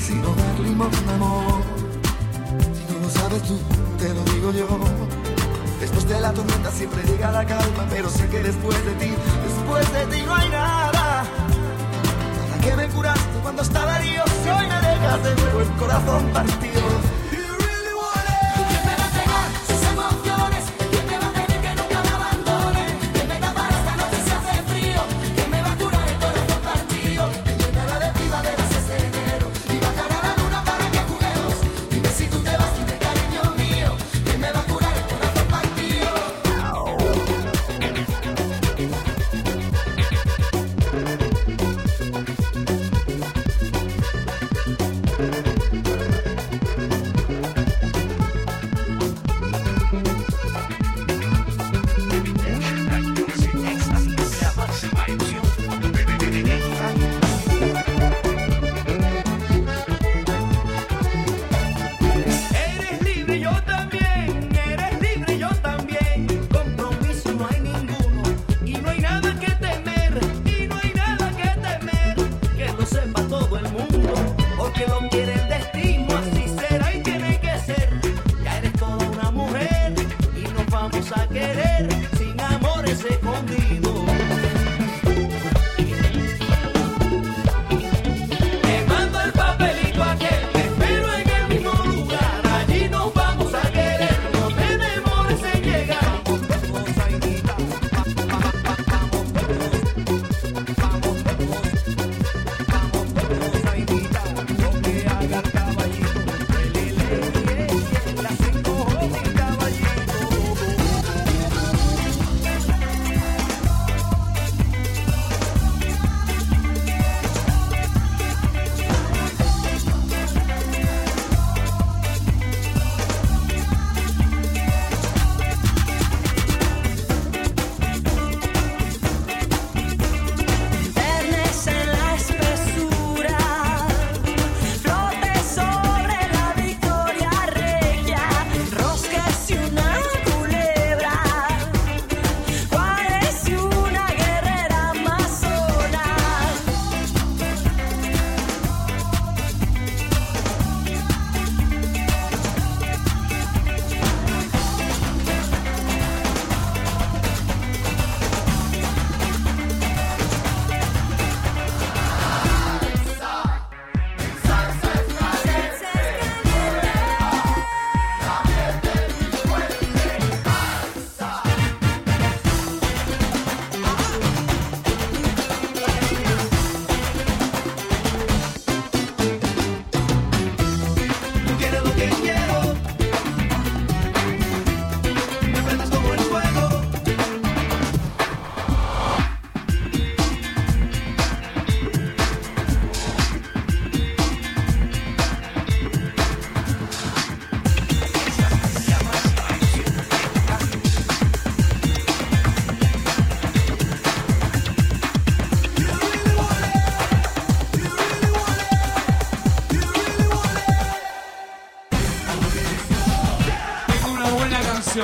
si no tuvimos un amor. Si no lo sabes tú, te lo digo yo. Después de la tormenta siempre llega la calma, pero sé que después de ti, después de ti no hay nada. Para que me curaste cuando estaba herido, si hoy me dejas de nuevo el corazón partido.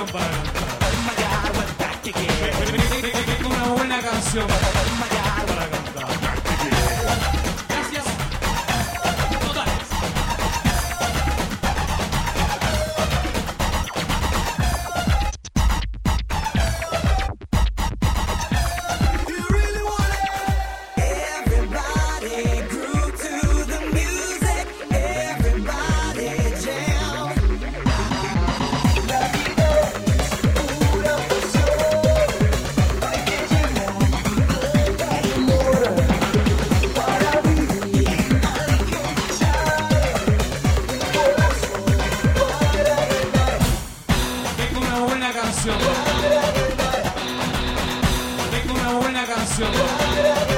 para cantar. Una buena canción. Marcelo.